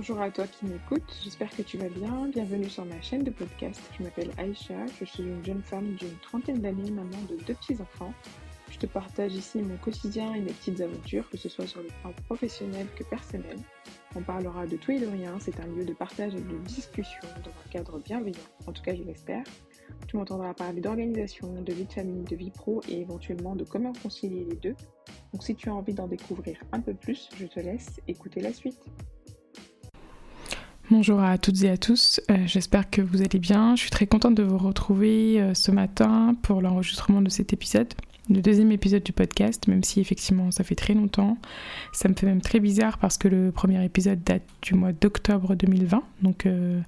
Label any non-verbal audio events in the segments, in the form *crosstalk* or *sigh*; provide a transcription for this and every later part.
Bonjour à toi qui m'écoutes, j'espère que tu vas bien. Bienvenue sur ma chaîne de podcast. Je m'appelle Aïcha, je suis une jeune femme d'une trentaine d'années, maman de deux petits-enfants. Je te partage ici mon quotidien et mes petites aventures, que ce soit sur le plan professionnel que personnel. On parlera de tout et de rien, c'est un lieu de partage et de discussion dans un cadre bienveillant, en tout cas je l'espère. Tu m'entendras parler d'organisation, de vie de famille, de vie pro et éventuellement de comment concilier les deux. Donc si tu as envie d'en découvrir un peu plus, je te laisse écouter la suite. Bonjour à toutes et à tous, euh, j'espère que vous allez bien. Je suis très contente de vous retrouver euh, ce matin pour l'enregistrement de cet épisode le deuxième épisode du podcast, même si effectivement ça fait très longtemps. Ça me fait même très bizarre parce que le premier épisode date du mois d'octobre 2020. Donc euh,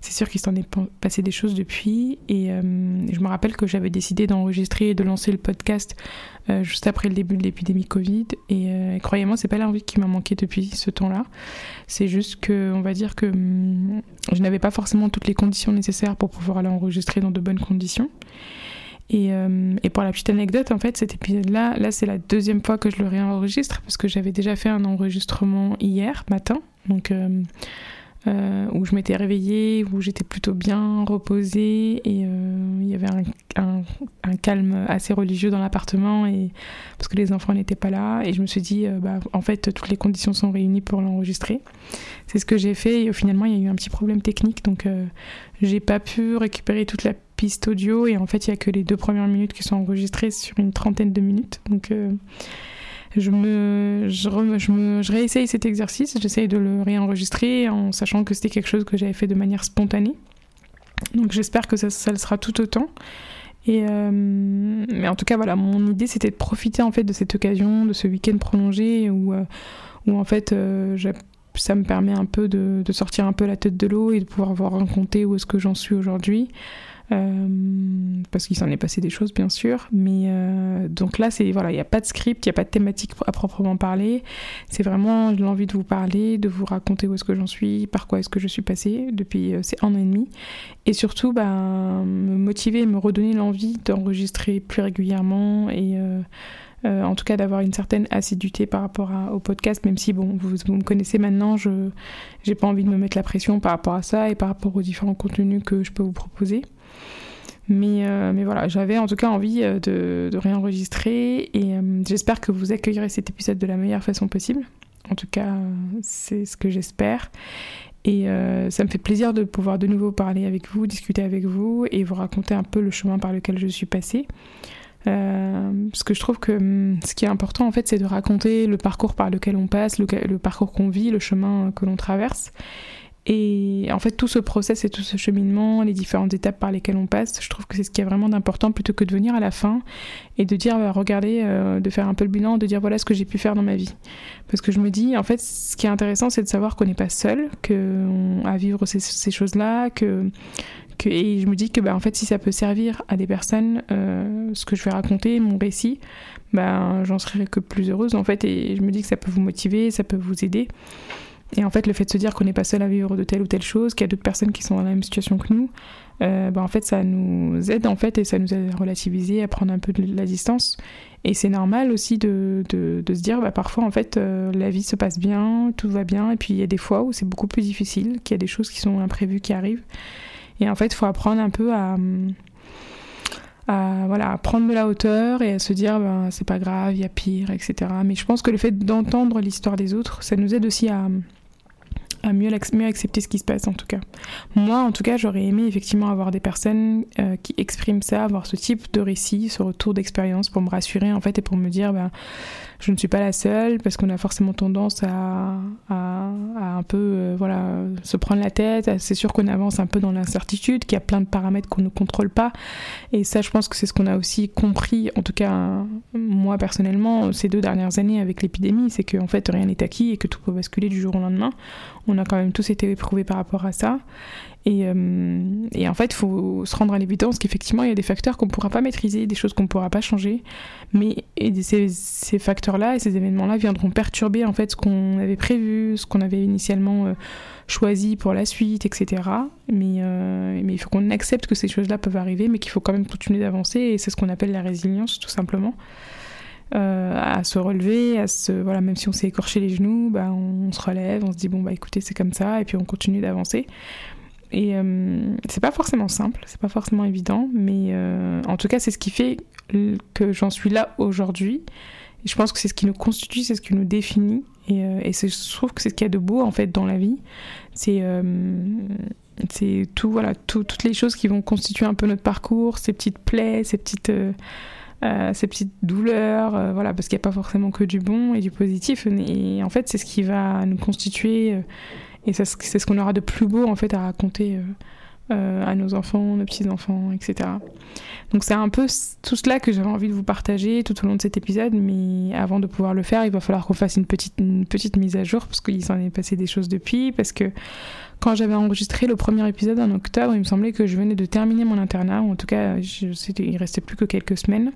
c'est sûr qu'il s'en est passé des choses depuis. Et euh, je me rappelle que j'avais décidé d'enregistrer et de lancer le podcast euh, juste après le début de l'épidémie Covid. Et croyez-moi, c'est pas l'envie qui m'a manqué depuis ce temps-là. C'est juste que, on va dire que hum, je n'avais pas forcément toutes les conditions nécessaires pour pouvoir l'enregistrer dans de bonnes conditions. Euh, et, pour la petite anecdote, en fait, cet épisode-là, là, c'est la deuxième fois que je le réenregistre parce que j'avais déjà fait un enregistrement hier matin, donc euh, euh, où je m'étais réveillée, où j'étais plutôt bien reposée et il y avait un, calme assez religieux dans l'appartement et parce que les enfants n'étaient pas là et je me suis dit, bah, en fait, toutes les conditions sont réunies pour l'enregistrer. C'est ce que j'ai fait et finalement, il y a eu un petit problème technique, donc j'ai pas pu récupérer toute la piste audio et en fait il y a que les deux premières minutes qui sont enregistrées sur une trentaine de minutes. Donc euh, je me je, je, me je réessaye cet exercice. J'essaye de le réenregistrer en sachant que c'était quelque chose que j'avais fait de manière spontanée. Donc j'espère que ça, le sera tout autant. Et euh, mais en tout cas voilà mon idée c'était de profiter en fait de cette occasion de ce week-end prolongé où euh, où en fait ça me permet un peu de, de, sortir un peu la tête de l'eau et de pouvoir voir raconter où est-ce que j'en suis aujourd'hui euh, parce qu'il s'en est passé des choses bien sûr, mais euh, donc là c'est voilà, il n'y a pas de script, il n'y a pas de thématique à proprement parler. C'est vraiment l'envie de vous parler, de vous raconter où est-ce que j'en suis, par quoi est-ce que je suis passée depuis euh, ces un an et demi, et surtout ben, me motiver, me redonner l'envie d'enregistrer plus régulièrement et en tout cas d'avoir une certaine assiduité par rapport au podcast, même si bon, vous, vous me connaissez maintenant, je n'ai pas envie de me mettre la pression par rapport à ça et par rapport aux différents contenus que je peux vous proposer. Mais, euh, mais voilà, j'avais en tout cas envie euh, de, réenregistrer et euh, j'espère que vous accueillerez cet épisode de la meilleure façon possible. En tout cas, c'est ce que j'espère. Et ça me fait plaisir de pouvoir de nouveau parler avec vous, discuter avec vous et vous raconter un peu le chemin par lequel je suis passée. parce que je trouve que hum, ce qui est important en fait, c'est de raconter le parcours par lequel on passe, le parcours qu'on vit, le chemin que l'on traverse. Et en fait, tout ce process et tout ce cheminement, les différentes étapes par lesquelles on passe, je trouve que c'est ce qui est vraiment d'important plutôt que de venir à la fin et de dire, bah, regardez, euh, de faire un peu le bilan, de dire voilà ce que j'ai pu faire dans ma vie. Parce que je me dis, en fait, ce qui est intéressant, c'est de savoir qu'on n'est pas seul, qu'on à vivre ces, choses-là, que, et je me dis que bah, en fait, si ça peut servir à des personnes, euh, ce que je vais raconter, mon récit, bah, j'en serai que plus heureuse en fait, et je me dis que ça peut vous motiver, ça peut vous aider. Et en fait, le fait de se dire qu'on n'est pas seul à vivre de telle ou telle chose, qu'il y a d'autres personnes qui sont dans la même situation que nous, euh, bah, en fait, ça nous aide en fait et ça nous aide à relativiser, à prendre un peu de la distance. Et c'est normal aussi de, de, de, se dire, bah, parfois en fait, euh, la vie se passe bien, tout va bien, et puis il y a des fois où c'est beaucoup plus difficile, qu'il y a des choses qui sont imprévues qui arrivent. Et en fait, il faut apprendre un peu à, à, voilà, à prendre de la hauteur et à se dire, ben, c'est pas grave, il y a pire, etc. Mais je pense que le fait d'entendre l'histoire des autres, ça nous aide aussi à à mieux, accepter ce qui se passe en tout cas. Moi en tout cas j'aurais aimé effectivement avoir des personnes euh, qui expriment ça, avoir ce type de récit, ce retour d'expérience pour me rassurer en fait et pour me dire bah, je ne suis pas la seule parce qu'on a forcément tendance à, un peu euh, voilà se prendre la tête. C'est sûr qu'on avance un peu dans l'incertitude, qu'il y a plein de paramètres qu'on ne contrôle pas et ça je pense que c'est ce qu'on a aussi compris en tout cas moi personnellement ces deux dernières années avec l'épidémie, c'est qu'en fait rien n'est acquis et que tout peut basculer du jour au lendemain on a quand même tous été éprouvés par rapport à ça. Et, euh, et en fait, il faut se rendre à l'évidence qu'effectivement, il y a des facteurs qu'on ne pourra pas maîtriser, des choses qu'on ne pourra pas changer. Mais ces, facteurs-là et ces événements-là viendront perturber en fait ce qu'on avait prévu, ce qu'on avait initialement euh, choisi pour la suite, etc. Mais, euh, mais il faut qu'on accepte que ces choses-là peuvent arriver, mais qu'il faut quand même continuer d'avancer. Et c'est ce qu'on appelle la résilience, tout simplement. à se relever, à se voilà, même si on s'est écorché les genoux, bah, on, se relève, on se dit bon bah écoutez c'est comme ça, et puis on continue d'avancer. Et c'est pas forcément simple, c'est pas forcément évident, mais en tout cas c'est ce qui fait que j'en suis là aujourd'hui. Je pense que c'est ce qui nous constitue, c'est ce qui nous définit. Et, et je trouve que c'est ce qu'il y a de beau en fait dans la vie. C'est c'est tout, voilà, toutes les choses qui vont constituer un peu notre parcours, ces petites plaies, ces petites, euh, euh, ces petites douleurs, euh, voilà, parce qu'il n'y a pas forcément que du bon et du positif. Et en fait, c'est ce qui va nous constituer, et c'est ce qu'on aura de plus beau en fait à raconter à nos enfants, nos petits-enfants, etc. Donc c'est un peu tout cela que j'avais envie de vous partager tout au long de cet épisode, mais avant de pouvoir le faire, il va falloir qu'on fasse une petite, une petite mise à jour, parce qu'il s'en est passé des choses depuis, parce que quand j'avais enregistré le premier épisode en octobre, il me semblait que je venais de terminer mon internat, ou en tout cas, je, il restait plus que quelques semaines.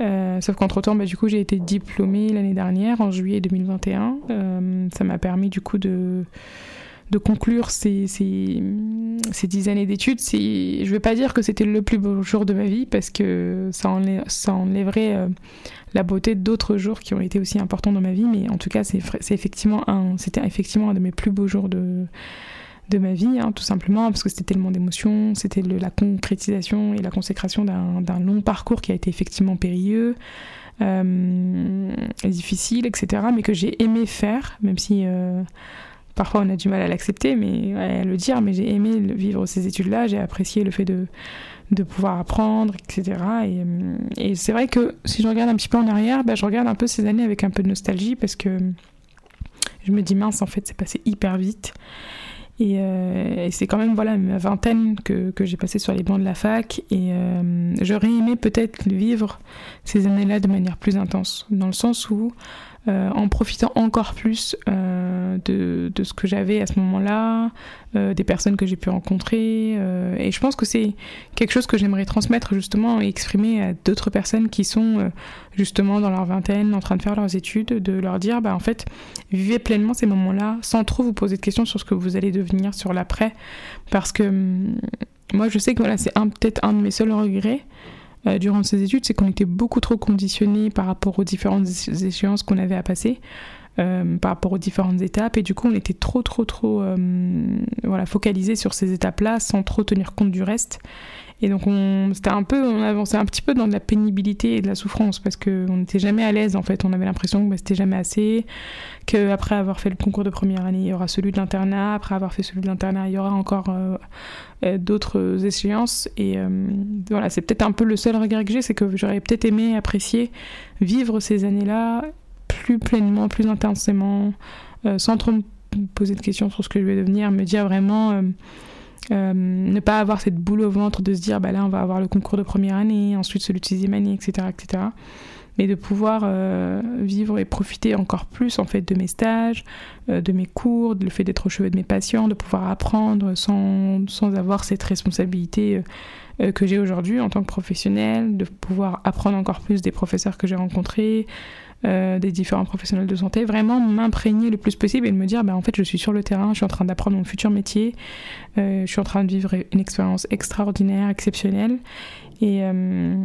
Euh, sauf qu'entre-temps, bah, du coup, j'ai été diplômée l'année dernière, en juillet 2021. Euh, ça m'a permis, du coup, de, de conclure ces, ces, ces dix années d'études. Je ne vais pas dire que c'était le plus beau jour de ma vie, parce que ça, enlève, ça enlèverait euh, la beauté d'autres jours qui ont été aussi importants dans ma vie. Mais en tout cas, c'est effectivement un, c'était effectivement un de mes plus beaux jours de de ma vie, hein, tout simplement, parce que c'était tellement d'émotions, c'était la concrétisation et la consécration d'un long parcours qui a été effectivement périlleux, euh, difficile, etc., mais que j'ai aimé faire, même si euh, parfois on a du mal à l'accepter, mais à le dire, mais j'ai aimé vivre ces études-là, j'ai apprécié le fait de, pouvoir apprendre, etc. Et, et c'est vrai que si je regarde un petit peu en arrière, bah, je regarde un peu ces années avec un peu de nostalgie, parce que je me dis mince, en fait, c'est passé hyper vite. Euh, et, c'est quand même voilà ma vingtaine que, j'ai passé sur les bancs de la fac. Et euh, j'aurais aimé peut-être vivre ces années-là de manière plus intense, dans le sens où euh, en profitant encore plus euh, de, ce que j'avais à ce moment-là, euh, des personnes que j'ai pu rencontrer. et je pense que c'est quelque chose que j'aimerais transmettre justement et exprimer à d'autres personnes qui sont justement dans leur vingtaine, en train de faire leurs études, de leur dire, bah en fait, vivez pleinement ces moments-là sans trop vous poser de questions sur ce que vous allez devenir sur l'après. Parce que hum, moi, je sais que voilà, c'est peut-être un de mes seuls regrets. Euh, durant ces études, c'est qu'on était beaucoup trop conditionnés par rapport aux différentes échéances qu'on avait à passer. Euh, par rapport aux différentes étapes et du coup on était trop trop trop euh, voilà focalisé sur ces étapes là sans trop tenir compte du reste et donc on c'était un peu on avançait un petit peu dans de la pénibilité et de la souffrance parce que on n'était jamais à l'aise en fait on avait l'impression que bah, c'était jamais assez que après avoir fait le concours de première année il y aura celui de l'internat après avoir fait celui de l'internat il y aura encore euh, d'autres échéances. Et euh, voilà, c'est peut-être un peu le seul regret que j'ai, c'est que j'aurais peut-être aimé apprécier vivre ces années-là plus pleinement, plus intensément, euh, sans trop me poser de questions sur ce que je vais devenir, me dire vraiment. Ne pas avoir cette boule au ventre de se dire bah là on va avoir le concours de première année, ensuite celui de sixième année, etc. etc mais de pouvoir euh, vivre et profiter encore plus en fait de mes stages, euh, de mes cours, le fait d'être au chevet de mes patients, de pouvoir apprendre sans, sans avoir cette responsabilité euh, que j'ai aujourd'hui en tant que professionnel, de pouvoir apprendre encore plus des professeurs que j'ai rencontrés, des différents professionnels de santé, vraiment m'imprégner le plus possible et de me dire, bah, en fait, je suis sur le terrain, je suis en train d'apprendre mon futur métier, je suis en train de vivre une expérience extraordinaire, exceptionnelle, et, euh,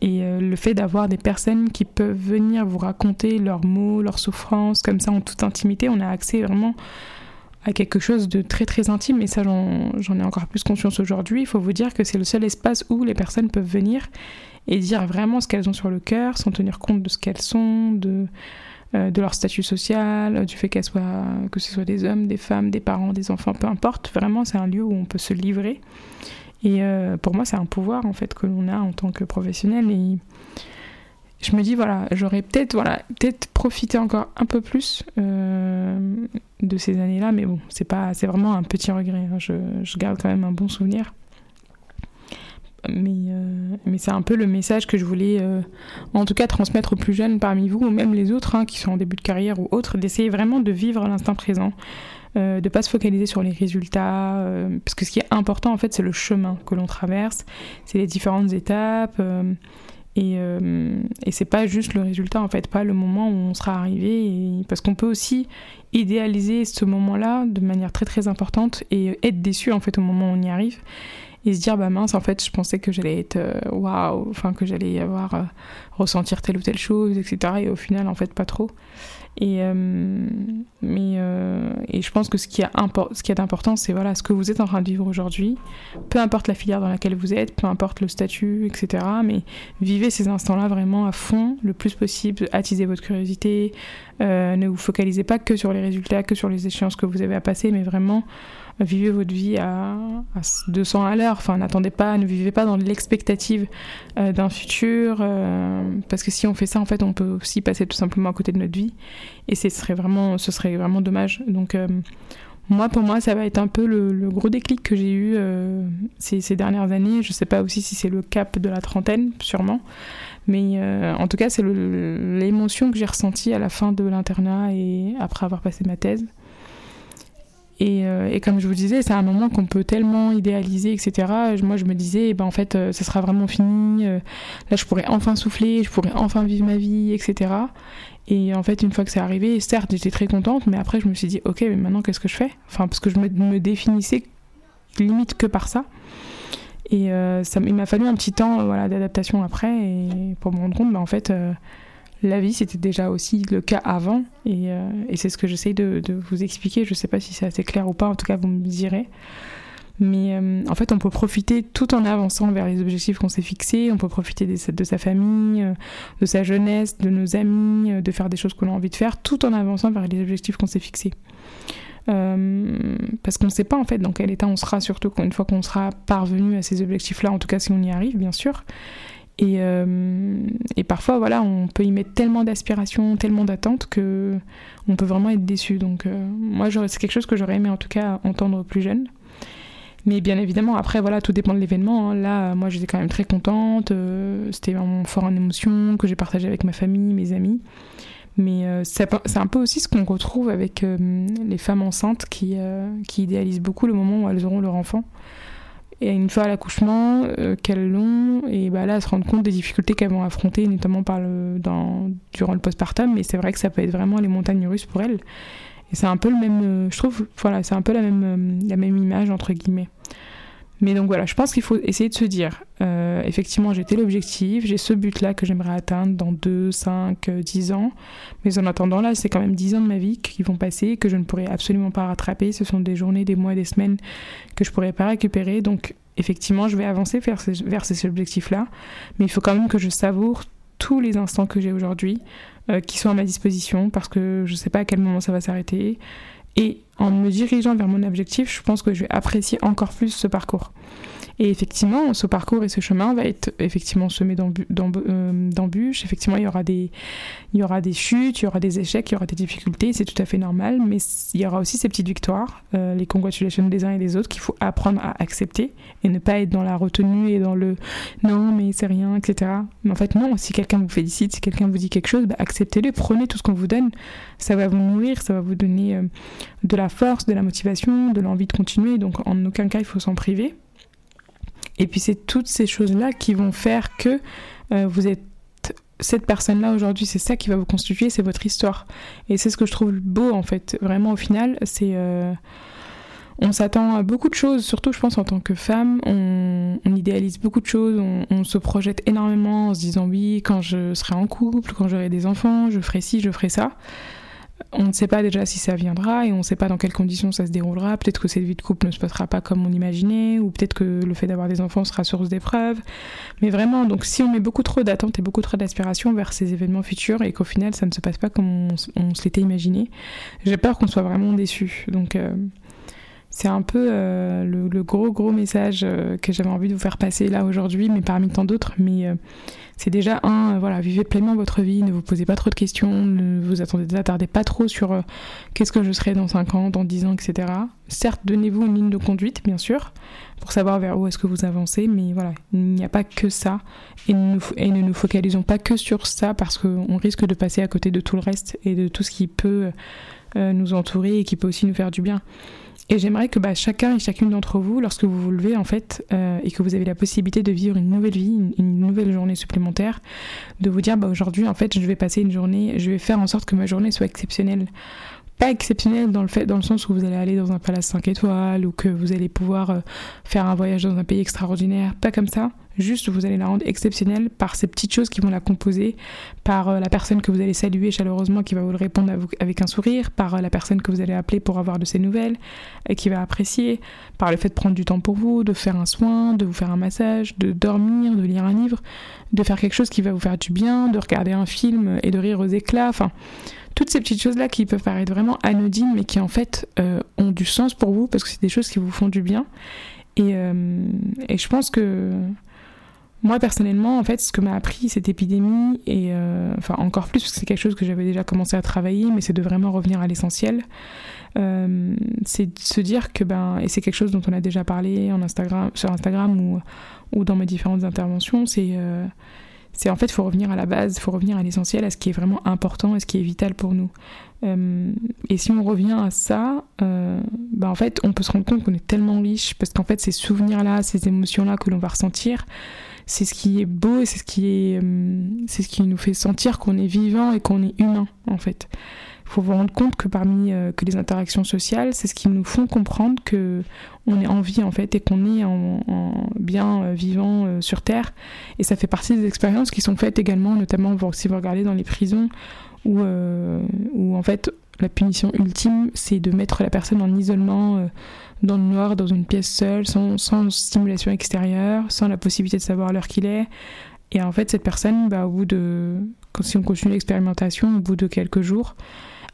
et euh, le fait d'avoir des personnes qui peuvent venir vous raconter leurs mots, leurs souffrances, comme ça en toute intimité, on a accès vraiment à quelque chose de très très intime et ça j'en ai encore plus conscience aujourd'hui. Il faut vous dire que c'est le seul espace où les personnes peuvent venir et dire vraiment ce qu'elles ont sur le cœur sans tenir compte de ce qu'elles sont, de, euh, de leur statut social, du fait qu'elles soient, que ce soit des hommes, des femmes, des parents, des enfants, peu importe. Vraiment c'est un lieu où on peut se livrer. Et euh, pour moi, c'est un pouvoir en fait que l'on a en tant que professionnel. Et je me dis voilà, j'aurais peut-être voilà, peut-être profité encore un peu plus euh, de ces années-là, mais bon, c'est pas, c'est vraiment un petit regret. Hein. Je, garde quand même un bon souvenir. Mais, euh, mais c'est un peu le message que je voulais, en tout cas, transmettre aux plus jeunes parmi vous, ou même les autres hein, qui sont en début de carrière ou autres, d'essayer vraiment de vivre l'instant présent, euh, de pas se focaliser sur les résultats, euh, parce que ce qui est important en fait c'est le chemin que l'on traverse, c'est les différentes étapes, euh, et, et c'est pas juste le résultat en fait, pas le moment où on sera arrivé, parce qu'on peut aussi idéaliser ce moment-là de manière très très importante et être déçu en fait au moment où on y arrive. Et se dire bah mince en fait je pensais que j'allais être waouh enfin que j'allais avoir ressentir telle ou telle chose etc et au final en fait pas trop et, euh, mais, euh, et je pense que ce qui, a ce qui est important, c'est voilà, ce que vous êtes en train de vivre aujourd'hui. Peu importe la filière dans laquelle vous êtes, peu importe le statut, etc. Mais vivez ces instants-là vraiment à fond, le plus possible. Attisez votre curiosité. Euh, ne vous focalisez pas que sur les résultats, que sur les échéances que vous avez à passer, mais vraiment vivez votre vie à, 200 à l'heure. Enfin, n'attendez pas, ne vivez pas dans l'expectative euh, d'un futur, euh, parce que si on fait ça, en fait, on peut aussi passer tout simplement à côté de notre vie, et ce serait vraiment, ce serait vraiment dommage. Donc, euh, moi, pour moi, ça va être un peu le, gros déclic que j'ai eu ces, ces, dernières années. Je sais pas aussi si c'est le cap de la trentaine, sûrement. Mais en tout cas, c'est l'émotion que j'ai ressentie à la fin de l'internat et après avoir passé ma thèse. Euh, et, comme je vous disais, c'est un moment qu'on peut tellement idéaliser, etc. Moi, je me disais, eh ben, en fait, euh, ça sera vraiment fini. Euh, là, je pourrais enfin souffler, je pourrais enfin vivre ma vie, etc. Et en fait, une fois que c'est arrivé, certes, j'étais très contente, mais après, je me suis dit, ok, mais maintenant, qu'est-ce que je fais? Enfin, parce que je me, définissais limite que par ça. Et ça, il m'a fallu un petit temps voilà, d'adaptation après, et pour me rendre compte, bah, en fait la vie, c'était déjà aussi le cas avant. Et, euh, c'est ce que j'essaye de, vous expliquer. Je ne sais pas si c'est assez clair ou pas, en tout cas, vous me direz. Mais euh, en fait, on peut profiter tout en avançant vers les objectifs qu'on s'est fixés. On peut profiter de, sa famille, euh, de sa jeunesse, de nos amis, de faire des choses qu'on a envie de faire, tout en avançant vers les objectifs qu'on s'est fixés. parce qu'on ne sait pas en fait dans quel état on sera, surtout une fois qu'on sera parvenu à ces objectifs-là, en tout cas si on y arrive, bien sûr. Euh, et, parfois, voilà, on peut y mettre tellement d'aspiration, tellement d'attentes que on peut vraiment être déçu. Donc, euh, moi, c'est quelque chose que j'aurais aimé en tout cas entendre plus jeune. Mais bien évidemment, après, voilà, tout dépend de l'événement. Hein. Là, moi, j'étais quand même très contente. Euh, c'était vraiment fort en émotion que j'ai partagé avec ma famille, mes amis. Mais c'est un peu aussi ce qu'on retrouve avec les femmes enceintes qui, qui idéalisent beaucoup le moment où elles auront leur enfant et une fois à l'accouchement euh, qu'elles l'ont et bah là elles se rendent compte des difficultés qu'elles vont affronter notamment par le, dans, durant le postpartum mais c'est vrai que ça peut être vraiment les montagnes russes pour elles et c'est un peu le même euh, je trouve voilà c'est un peu la même euh, la même image entre guillemets mais donc voilà, je pense qu'il faut essayer de se dire, euh, effectivement, j'ai tel objectif, j'ai ce but-là que j'aimerais atteindre dans 2, 5, 10 ans. Mais en attendant, là, c'est quand même 10 ans de ma vie qui vont passer, que je ne pourrai absolument pas rattraper. Ce sont des journées, des mois, des semaines que je ne pourrai pas récupérer. Donc, effectivement, je vais avancer vers ces, vers ces objectifs-là. Mais il faut quand même que je savoure tous les instants que j'ai aujourd'hui, euh, qui sont à ma disposition, parce que je ne sais pas à quel moment ça va s'arrêter. Et en me dirigeant vers mon objectif, je pense que je vais apprécier encore plus ce parcours. Et effectivement, ce parcours et ce chemin va être effectivement semé euh, d'embûches. Effectivement, il y, aura des, il y aura des chutes, il y aura des échecs, il y aura des difficultés, c'est tout à fait normal. Mais il y aura aussi ces petites victoires, euh, les congratulations des uns et des autres qu'il faut apprendre à accepter et ne pas être dans la retenue et dans le non, mais c'est rien, etc. Mais en fait, non, si quelqu'un vous félicite, si quelqu'un vous dit quelque chose, bah, acceptez-le, prenez tout ce qu'on vous donne. Ça va vous nourrir, ça va vous donner euh, de la force, de la motivation, de l'envie de continuer. Donc, en aucun cas, il faut s'en priver. Et puis c'est toutes ces choses-là qui vont faire que euh, vous êtes cette personne-là aujourd'hui, c'est ça qui va vous constituer, c'est votre histoire. Et c'est ce que je trouve beau en fait. Vraiment au final, c'est... Euh, on s'attend à beaucoup de choses, surtout je pense en tant que femme, on, idéalise beaucoup de choses, on, on, se projette énormément en se disant oui, quand je serai en couple, quand j'aurai des enfants, je ferai ci, je ferai ça on ne sait pas déjà si ça viendra et on ne sait pas dans quelles conditions ça se déroulera. Peut-être que cette vie de couple ne se passera pas comme on imaginait, ou peut-être que le fait d'avoir des enfants sera source d'épreuves. Mais vraiment, donc si on met beaucoup trop d'attentes et beaucoup trop d'aspirations vers ces événements futurs et qu'au final ça ne se passe pas comme on, se l'était imaginé, j'ai peur qu'on soit vraiment déçu. Donc euh, c'est un peu euh, le, gros gros message euh, que j'avais envie de vous faire passer là aujourd'hui, mais parmi tant d'autres. Mais c'est déjà un, euh, voilà, vivez pleinement votre vie, ne vous posez pas trop de questions, ne vous attendez, attardez pas trop sur euh, qu'est-ce que je serai dans 5 ans, dans 10 ans, etc. Certes, donnez-vous une ligne de conduite, bien sûr, pour savoir vers où est-ce que vous avancez, mais voilà, il n'y a pas que ça, et, ne nous focalisons pas que sur ça, parce qu'on risque de passer à côté de tout le reste et de tout ce qui peut euh, nous entourer et qui peut aussi nous faire du bien. Et j'aimerais que bah, chacun et chacune d'entre vous, lorsque vous vous levez en fait, euh, et que vous avez la possibilité de vivre une nouvelle vie, une, nouvelle journée supplémentaire, de vous dire bah, aujourd'hui en fait je vais passer une journée, je vais faire en sorte que ma journée soit exceptionnelle. Pas exceptionnelle dans le fait dans le sens où vous allez aller dans un palace 5 étoiles ou que vous allez pouvoir euh, faire un voyage dans un pays extraordinaire, pas comme ça. Juste vous allez la rendre exceptionnelle par ces petites choses qui vont la composer, par euh, la personne que vous allez saluer chaleureusement qui va vous le répondre avec un sourire, par euh, la personne que vous allez appeler pour avoir de ses nouvelles et qui va apprécier, par le fait de prendre du temps pour vous, de faire un soin, de vous faire un massage, de dormir, de lire un livre, de faire quelque chose qui va vous faire du bien, de regarder un film et de rire aux éclats, enfin toutes ces petites choses-là qui peuvent paraître vraiment anodines, mais qui en fait euh, ont du sens pour vous parce que c'est des choses qui vous font du bien. Et, euh, je pense que moi personnellement, en fait, ce que m'a appris cette épidémie, et euh, enfin encore plus parce que c'est quelque chose que j'avais déjà commencé à travailler, mais c'est de vraiment revenir à l'essentiel. c'est de se dire que ben et c'est quelque chose dont on a déjà parlé en Instagram sur Instagram ou ou dans mes différentes interventions c'est c'est en fait, il faut revenir à la base, il faut revenir à l'essentiel, à ce qui est vraiment important et ce qui est vital pour nous. Euh, et si on revient à ça, euh, bah en fait, on peut se rendre compte qu'on est tellement riche parce qu'en fait, ces souvenirs-là, ces émotions-là que l'on va ressentir, c'est ce qui est beau et c'est ce qui euh, c'est ce qui nous fait sentir qu'on est vivant et qu'on est humain, en fait. Faut vous rendre compte que parmi que les interactions sociales, c'est ce qui nous font comprendre que on est en vie en fait et qu'on est en, bien vivant sur Terre. Et ça fait partie des expériences qui sont faites également, notamment si vous regardez dans les prisons où, euh, où en fait la punition ultime c'est de mettre la personne en isolement euh, dans le noir, dans une pièce seule, sans, sans, stimulation extérieure, sans la possibilité de savoir l'heure qu'il est. Et en fait, cette personne, bah, au bout de, si on continue l'expérimentation, au bout de quelques jours,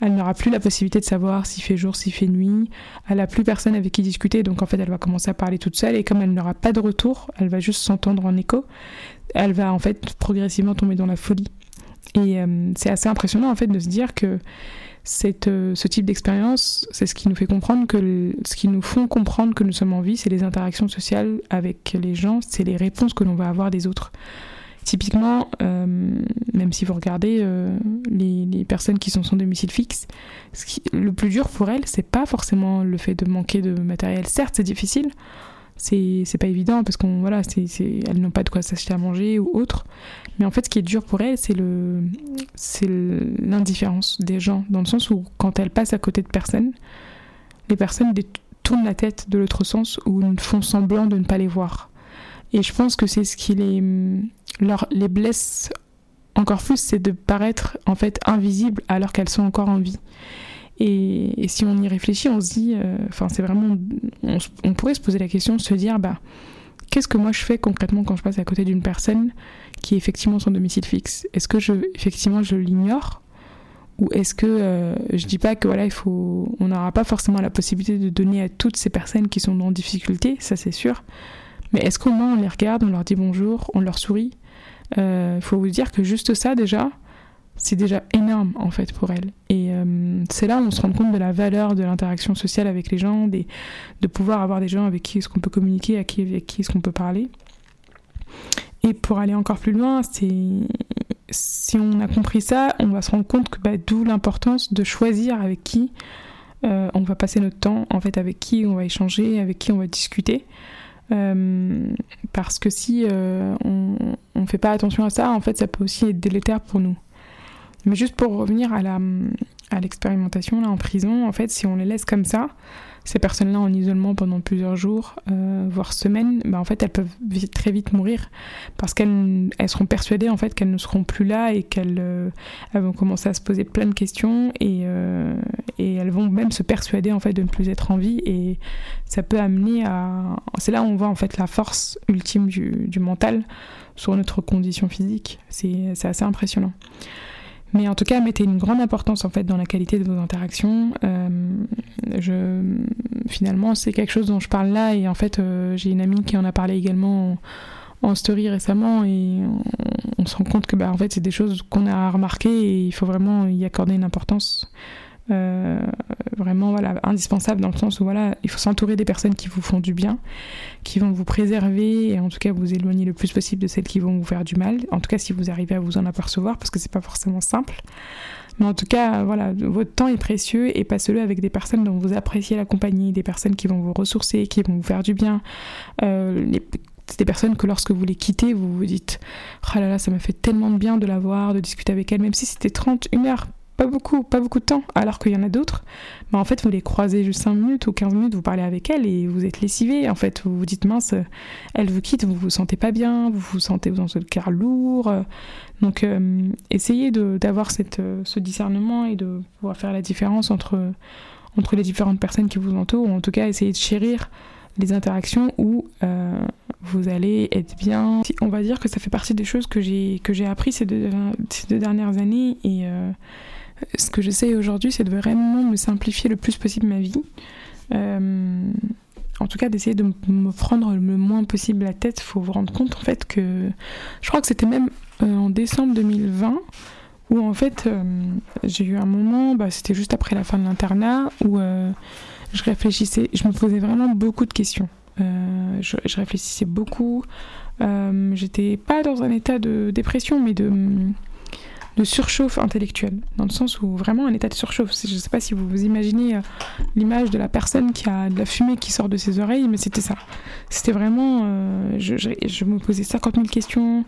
elle n'aura plus la possibilité de savoir s'il fait jour, s'il fait nuit. Elle n'a plus personne avec qui discuter, donc en fait, elle va commencer à parler toute seule. Et comme elle n'aura pas de retour, elle va juste s'entendre en écho. Elle va en fait progressivement tomber dans la folie. Et euh, c'est assez impressionnant en fait de se dire que cette, euh, ce type d'expérience, c'est ce qui nous fait comprendre que ce qui nous font comprendre que nous sommes en vie, c'est les interactions sociales avec les gens, c'est les réponses que l'on va avoir des autres. Typiquement, euh, même si vous regardez les, les, personnes qui sont sans domicile fixe, le plus dur pour elles, c'est pas forcément le fait de manquer de matériel. Certes, c'est difficile, c'est pas évident parce qu'on voilà c'est elles n'ont pas de quoi s'acheter à manger ou autre mais en fait ce qui est dur pour elles c'est le c'est l'indifférence des gens dans le sens où quand elles passent à côté de personnes les personnes tournent la tête de l'autre sens ou font semblant de ne pas les voir et je pense que c'est ce qui les leur les blesse encore plus c'est de paraître en fait invisibles alors qu'elles sont encore en vie. Et, si on y réfléchit, on se dit, euh, enfin, c'est vraiment, on, pourrait se poser la question, se dire, bah, qu'est-ce que moi je fais concrètement quand je passe à côté d'une personne qui est effectivement son domicile fixe? Est-ce que je, effectivement, je l'ignore? Ou est-ce que euh, je dis pas que voilà, il faut, on n'aura pas forcément la possibilité de donner à toutes ces personnes qui sont en difficulté, ça c'est sûr. Mais est-ce qu'au moins on les regarde, on leur dit bonjour, on leur sourit? Il euh, faut vous dire que juste ça déjà, c'est déjà énorme en fait pour elle. Et euh, c'est là où on se rend compte de la valeur de l'interaction sociale avec les gens, de pouvoir avoir des gens avec qui est-ce qu'on peut communiquer, avec qui, avec qui est-ce qu'on peut parler. Et pour aller encore plus loin, c'est si on a compris ça, on va se rendre compte que bah, d'où l'importance de choisir avec qui euh, on va passer notre temps, en fait, avec qui on va échanger, avec qui on va discuter. Euh, parce que si on ne fait pas attention à ça, en fait, ça peut aussi être délétère pour nous. Mais juste pour revenir à la à l'expérimentation en prison, en fait, si on les laisse comme ça, ces personnes-là en isolement pendant plusieurs jours, euh, voire semaines, bah, en fait, elles peuvent très vite mourir parce qu'elles elles seront persuadées en fait qu'elles ne seront plus là et qu'elles euh, vont commencer à se poser plein de questions et, euh, et elles vont même se persuader en fait de ne plus être en vie et ça peut amener à c'est là où on voit en fait la force ultime du, du mental sur notre condition physique. C'est assez impressionnant. Mais en tout cas, mettez une grande importance en fait dans la qualité de vos interactions. Euh, je, finalement, c'est quelque chose dont je parle là et en fait, euh, j'ai une amie qui en a parlé également en, story récemment et on, se rend compte que bah, en fait, c'est des choses qu'on a remarquées et il faut vraiment y accorder une importance. Euh, vraiment voilà indispensable dans le sens où voilà il faut s'entourer des personnes qui vous font du bien qui vont vous préserver et en tout cas vous éloigner le plus possible de celles qui vont vous faire du mal. En tout cas si vous arrivez à vous en apercevoir parce que c'est pas forcément simple. Mais en tout cas voilà votre temps est précieux et passez-le avec des personnes dont vous appréciez la compagnie des personnes qui vont vous ressourcer qui vont vous faire du bien. Euh, des personnes que lorsque vous les quittez, vous vous dites Oh là là, ça m'a fait tellement de bien de la voir, de discuter avec elle, même si c'était 30, une heure pas beaucoup, pas beaucoup de temps, alors qu'il y en a d'autres, bah en fait vous les croisez juste 5 minutes ou 15 minutes, vous parlez avec elle et vous êtes lessivé, en fait. Vous vous dites mince, elle vous quitte, vous vous sentez pas bien, vous vous sentez dans ce cœur lourd, donc euh, essayez d'avoir euh, ce discernement et de pouvoir faire la différence entre, entre les différentes personnes qui vous entourent, ou en tout cas essayer de chérir les interactions où euh, vous allez être bien. On va dire que ça fait partie des choses que j'ai que j'ai appris ces deux, ces deux, dernières années et euh, ce que j'essaie aujourd'hui, c'est de vraiment me simplifier le plus possible ma vie. Euh, en tout cas, d'essayer de me prendre le moins possible la tête. Il faut vous rendre compte en fait que je crois que c'était même en décembre 2020 où en fait j'ai eu un moment, bah, c'était juste après la fin de l'internat où je réfléchissais, je me posais vraiment beaucoup de questions. Euh, je, réfléchissais beaucoup. Euh, j'étais pas dans un état de dépression, mais de, de surchauffe intellectuelle, dans le sens où vraiment un état de surchauffe. Je ne sais pas si vous vous imaginez euh, l'image de la personne qui a de la fumée qui sort de ses oreilles, mais c'était ça. C'était vraiment, je, je, me posais 50 000 questions,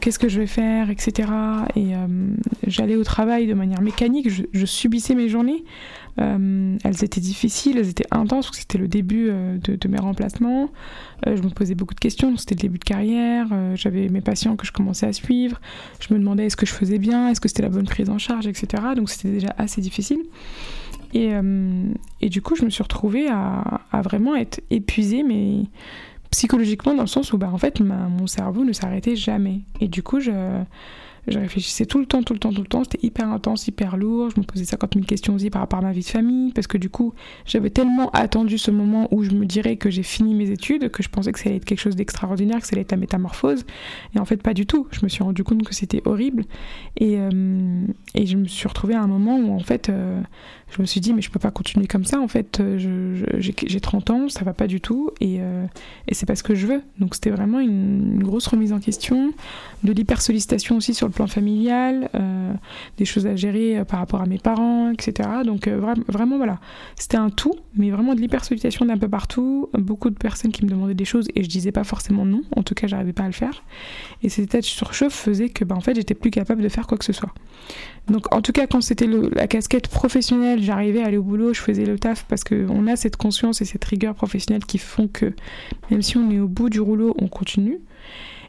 qu'est-ce que je vais faire, etc. Et j'allais au travail de manière mécanique, je subissais mes journées euh, elles étaient difficiles, elles étaient intenses, parce que c'était le début euh, de, mes remplacements. Euh, je me posais beaucoup de questions, c'était le début de carrière, j'avais mes patients que je commençais à suivre, je me demandais est-ce que je faisais bien, est-ce que c'était la bonne prise en charge, etc. Donc c'était déjà assez difficile. Et, et, du coup, je me suis retrouvée à, vraiment être épuisée, mais psychologiquement, dans le sens où bah, en fait, mon cerveau ne s'arrêtait jamais. Et du coup, je je réfléchissais tout le temps, tout le temps, tout le temps. C'était hyper intense, hyper lourd. Je me posais 50 000 questions aussi par rapport à ma vie de famille. Parce que du coup, j'avais tellement attendu ce moment où je me dirais que j'ai fini mes études, que je pensais que ça allait être quelque chose d'extraordinaire, que ça allait être la métamorphose. Et en fait, pas du tout. Je me suis rendu compte que c'était horrible. Et, euh, et je me suis retrouvée à un moment où, en fait, euh, je me suis dit, mais je peux pas continuer comme ça. En fait, j'ai 30 ans, ça va pas du tout. Et, euh, et c'est pas ce que je veux. Donc, c'était vraiment une, une, grosse remise en question. De l'hypersollicitation aussi sur le plan familial, euh, des choses à gérer euh, par rapport à mes parents, etc. Donc euh, vraiment voilà, c'était un tout, mais vraiment de l'hypersollicitation d'un peu partout, beaucoup de personnes qui me demandaient des choses et je disais pas forcément non, en tout cas j'arrivais pas à le faire. Et ces états de surchauffe faisaient que bah, en fait j'étais plus capable de faire quoi que ce soit. Donc en tout cas quand c'était la casquette professionnelle, j'arrivais à aller au boulot, je faisais le taf parce qu'on a cette conscience et cette rigueur professionnelle qui font que même si on est au bout du rouleau, on continue.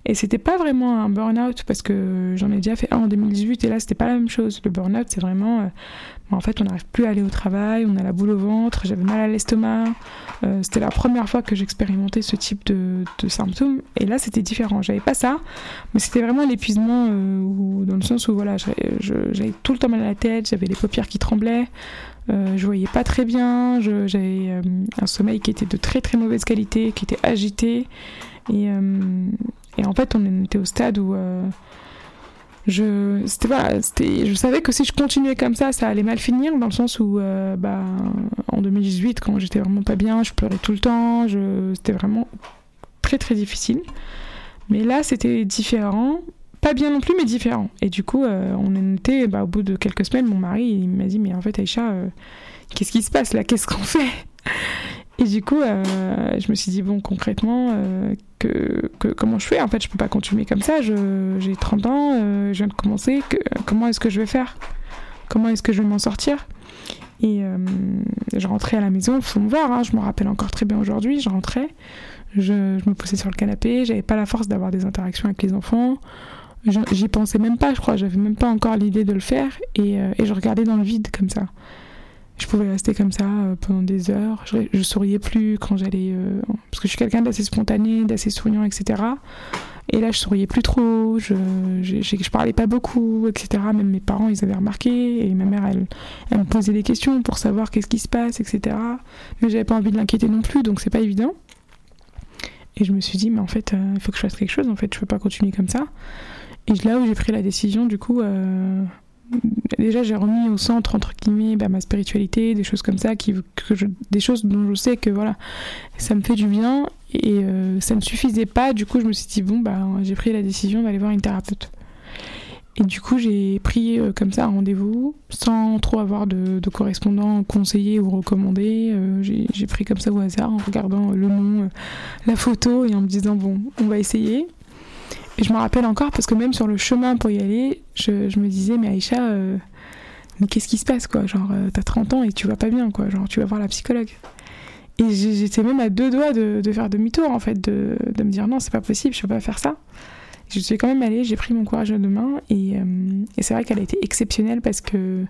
Et c'était pas vraiment un burn-out parce que j'en ai déjà fait un en 2018 et là c'était pas la même chose. Le burn-out c'est vraiment. Euh, en fait, on n'arrive plus à aller au travail, on a la boule au ventre, j'avais mal à l'estomac. Euh, c'était la première fois que j'expérimentais ce type de, symptômes. Et là c'était différent. J'avais pas ça, mais c'était vraiment l'épuisement euh, dans le sens où voilà, j'avais tout le temps mal à la tête, j'avais les paupières qui tremblaient. je voyais pas très bien, j'avais un sommeil qui était de très très mauvaise qualité, qui était agité. Et, et en fait, on était au stade où euh, je, c'était voilà, c'était, je savais que si je continuais comme ça, ça allait mal finir, dans le sens où, euh, bah, en 2018, quand j'étais vraiment pas bien, je pleurais tout le temps, c'était vraiment très très difficile. Mais là, c'était différent, pas bien non plus, mais différent. Et du coup, euh, on était, bah, au bout de quelques semaines, mon mari, il m'a dit, mais en fait, Aïcha, qu'est-ce qui se passe là? Qu'est-ce qu'on *laughs* fait? Et du coup, euh, je me suis dit, bon, concrètement, euh, que, comment je fais? En fait, je peux pas continuer comme ça. J'ai 30 ans, euh, je viens de commencer. Comment est-ce que je vais faire? Comment est-ce que je vais m'en sortir? Et je rentrais à la maison, faut me voir, je me rappelle encore très bien aujourd'hui. Je rentrais, je, me posais sur le canapé, j'avais pas la force d'avoir des interactions avec les enfants. J'y pensais même pas, je crois, j'avais même pas encore l'idée de le faire. Et je regardais dans le vide comme ça je pouvais rester comme ça euh, pendant des heures. Je, je souriais plus quand j'allais. Euh, parce que je suis quelqu'un d'assez spontané, d'assez souriant, etc. Et là, je souriais plus trop, je, je, parlais pas beaucoup, etc. Même mes parents, ils avaient remarqué. Et ma mère, elle, elle me posait des questions pour savoir qu'est-ce qui se passe, etc. Mais j'avais pas envie de l'inquiéter non plus, donc c'est pas évident. Et je me suis dit, mais en fait, euh, il faut que je fasse quelque chose, en fait, je peux pas continuer comme ça. Et là où j'ai pris la décision, du coup, déjà j'ai remis au centre entre guillemets bah, ma spiritualité des choses comme ça qui que des choses dont je sais que voilà ça me fait du bien. Et euh, ça ne suffisait pas. Du coup je me suis dit bon bah j'ai pris la décision d'aller voir une thérapeute. Et du coup j'ai pris euh, comme ça un rendez-vous sans trop avoir de, correspondant conseillé ou recommandé. Euh, j'ai pris comme ça au hasard en regardant le nom la photo et en me disant bon on va essayer et je me rappelle encore parce que même sur le chemin pour y aller, je, me disais, mais Aïcha, euh, mais qu'est-ce qui se passe quoi? Genre, euh, t'as 30 ans et tu vas pas bien quoi. Genre, tu vas voir la psychologue. Et j'étais même à deux doigts de, faire demi-tour en fait, de, me dire non, c'est pas possible, je peux pas faire ça. Je suis quand même allée, j'ai pris mon courage à deux mains et, euh, et c'est vrai qu'elle a été exceptionnelle parce que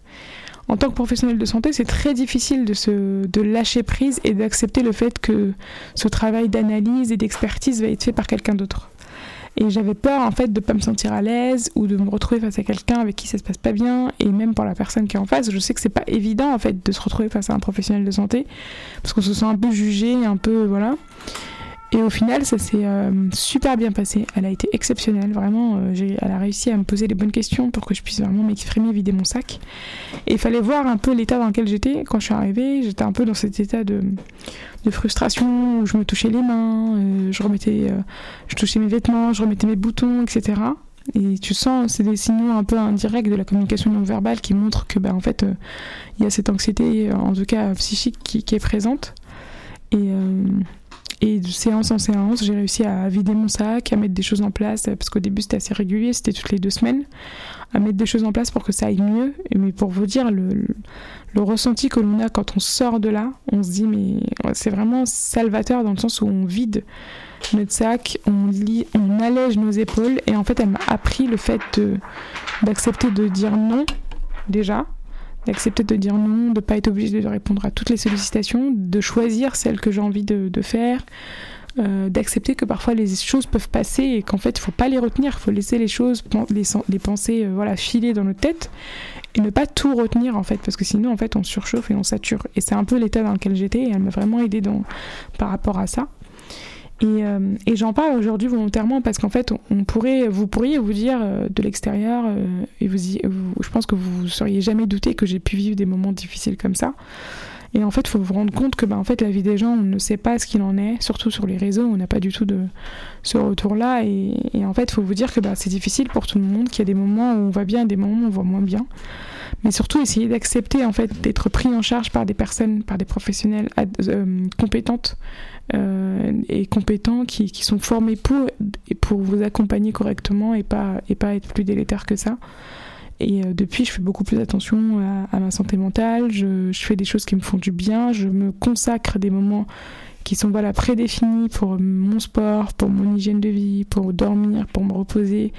en tant que professionnel de santé, c'est très difficile de lâcher prise et d'accepter le fait que ce travail d'analyse et d'expertise va être fait par quelqu'un d'autre. Et j'avais peur en fait de pas me sentir à l'aise ou de me retrouver face à quelqu'un avec qui ça se passe pas bien. Et même pour la personne qui est en face, je sais que c'est pas évident en fait de se retrouver face à un professionnel de santé parce qu'on se sent un peu jugé, un peu voilà. Et au final, ça s'est euh, super bien passé. Elle a été exceptionnelle, vraiment. Euh, elle a réussi à me poser les bonnes questions pour que je puisse vraiment m'exprimer, vider mon sac. Et il fallait voir un peu l'état dans lequel j'étais. Quand je suis arrivée, j'étais un peu dans cet état de, de frustration où je me touchais les mains, euh, je remettais, je touchais mes vêtements, je remettais mes boutons, etc. Et tu sens, c'est des signaux un peu indirects de la communication non verbale qui montrent que, ben, en fait, il y a cette anxiété, en tout cas psychique, qui, qui est présente. Et et de séance en séance, j'ai réussi à vider mon sac, à mettre des choses en place, parce qu'au début c'était assez régulier, c'était toutes les deux semaines, à mettre des choses en place pour que ça aille mieux. Mais pour vous dire, le, le, ressenti que l'on a quand on sort de là, on se dit, mais c'est vraiment salvateur dans le sens où on vide notre sac, on, lit, on allège nos épaules, et en fait elle m'a appris le fait d'accepter de dire non, déjà, d'accepter de dire non, de ne pas être obligé de répondre à toutes les sollicitations, de choisir celles que j'ai envie de, faire, euh, d'accepter que parfois les choses peuvent passer et qu'en fait il faut pas les retenir, il faut laisser les choses, les, pensées euh, voilà, filer dans notre tête et ne pas tout retenir en fait parce que sinon en fait on surchauffe et on sature et c'est un peu l'état dans lequel j'étais et elle m'a vraiment aidé par rapport à ça. Euh, et, j'en parle aujourd'hui volontairement parce qu'en fait, on, pourrait, vous pourriez vous dire euh, de l'extérieur, euh, je pense que vous ne seriez jamais douté que j'ai pu vivre des moments difficiles comme ça. Et en fait, il faut vous rendre compte que bah, en fait, la vie des gens, on ne sait pas ce qu'il en est, surtout sur les réseaux, on n'a pas du tout de ce retour-là. Et, en fait, il faut vous dire que bah, c'est difficile pour tout le monde, qu'il y a des moments où on va bien et des moments où on va moins bien mais surtout essayer d'accepter en fait d'être pris en charge par des personnes, par des professionnels compétentes euh, et compétents qui, qui, sont formés pour, pour vous accompagner correctement et pas, et pas être plus délétère que ça. Et euh, depuis, je fais beaucoup plus attention à, à ma santé mentale, je, je, fais des choses qui me font du bien, je me consacre des moments qui sont voilà, prédéfinis pour mon sport, pour mon hygiène de vie, pour dormir, pour me reposer,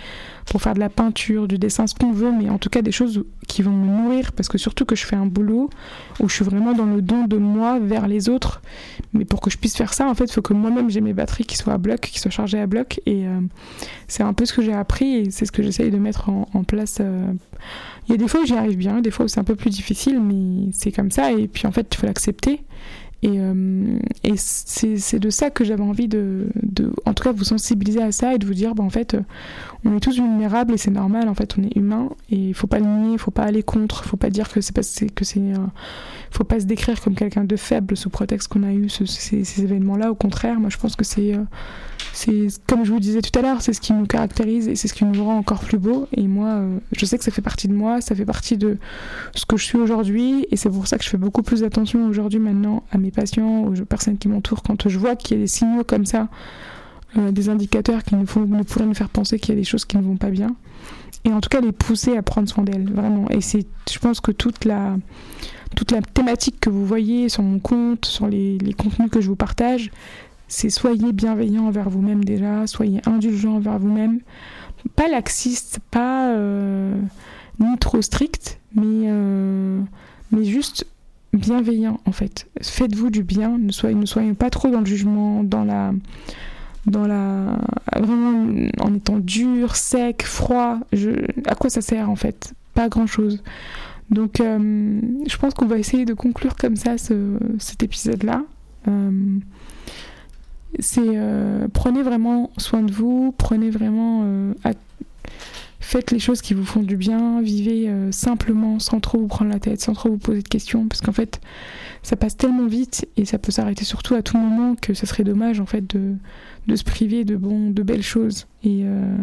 pour faire de la peinture, du dessin, ce qu'on veut, mais en tout cas des choses qui vont me nourrir, parce que surtout que je fais un boulot où je suis vraiment dans le don de moi vers les autres, mais pour que je puisse faire ça, en fait, il faut que moi-même j'ai mes batteries qui soient à bloc, qui soient chargées à bloc, et euh, c'est un peu ce que j'ai appris, et c'est ce que j'essaye de mettre en, place. Euh. Il y a des fois où j'y arrive bien, des fois où c'est un peu plus difficile, mais c'est comme ça, et puis en fait, il faut l'accepter. Et, euh, c'est de ça que j'avais envie de, en tout cas, vous sensibiliser à ça et de vous dire, bah, en fait, on est tous vulnérables et c'est normal, en fait, on est humain et il faut pas le nier, il faut pas aller contre, il faut pas dire que c'est pas, que c'est, faut pas se décrire comme quelqu'un de faible sous prétexte qu'on a eu ces, événements-là. Au contraire, moi, je pense que c'est, euh, c'est comme je vous disais tout à l'heure, c'est ce qui nous caractérise et c'est ce qui nous rend encore plus beau. Et moi, euh, je sais que ça fait partie de moi, ça fait partie de ce que je suis aujourd'hui et c'est pour ça que je fais beaucoup plus attention aujourd'hui maintenant à mes patients, aux personnes qui m'entourent, quand je vois qu'il y a des signaux comme ça, euh, des indicateurs qui nous, font, pourraient nous faire penser qu'il y a des choses qui ne vont pas bien. Et en tout cas, les pousser à prendre soin d'elles, vraiment. Et c'est, je pense que toute la, toute la thématique que vous voyez sur mon compte, sur les contenus que je vous partage, c'est soyez bienveillant envers vous-même déjà, soyez indulgent envers vous-même. Pas laxiste, pas euh, ni trop strict, mais, euh, mais juste bienveillant en fait. Faites-vous du bien, ne soyez, ne soyez pas trop dans le jugement, dans la dans la vraiment en étant dur, sec, froid. À quoi ça sert en fait? Pas grand chose. Donc euh, je pense qu'on va essayer de conclure comme ça ce, cet épisode là. Euh, c'est euh, prenez vraiment soin de vous, prenez vraiment à faites les choses qui vous font du bien, vivez euh, simplement sans trop vous prendre la tête, sans trop vous poser de questions, parce qu'en fait, ça passe tellement vite et ça peut s'arrêter surtout à tout moment que ça serait dommage en fait de, se priver de, bon, de belles choses. Euh,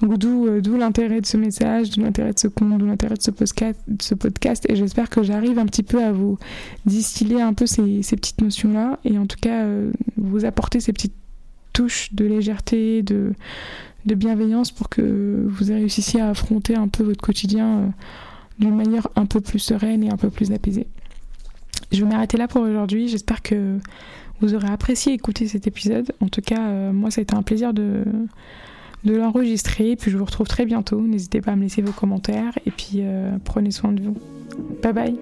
donc d'où, euh, d'où l'intérêt de ce message, d'où l'intérêt de ce compte, d'où l'intérêt de ce podcast, et j'espère que j'arrive un petit peu à vous distiller un peu ces, petites notions-là et en tout cas vous apporter ces petites touches de légèreté, de bienveillance pour que vous réussissiez à affronter un peu votre quotidien euh, d'une manière un peu plus sereine et un peu plus apaisée. Je vais m'arrêter là pour aujourd'hui. J'espère que vous aurez apprécié écouter cet épisode. En tout cas, euh, moi, ça a été un plaisir de, de l'enregistrer. Puis je vous retrouve très bientôt. N'hésitez pas à me laisser vos commentaires. Et puis, euh, prenez soin de vous. Bye bye.